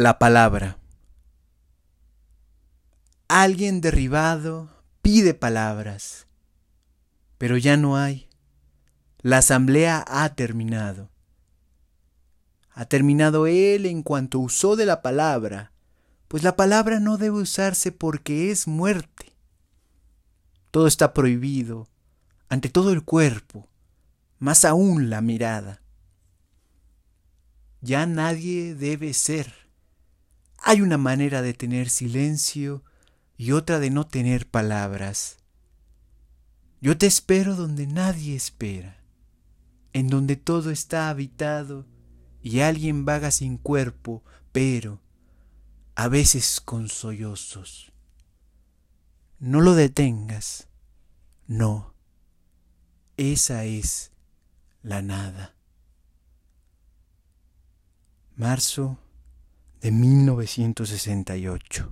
La palabra. Alguien derribado pide palabras, pero ya no hay. La asamblea ha terminado. Ha terminado él en cuanto usó de la palabra, pues la palabra no debe usarse porque es muerte. Todo está prohibido ante todo el cuerpo, más aún la mirada. Ya nadie debe ser hay una manera de tener silencio y otra de no tener palabras. Yo te espero donde nadie espera, en donde todo está habitado y alguien vaga sin cuerpo, pero a veces con sollozos. No lo detengas, no, esa es la nada. Marzo de 1968.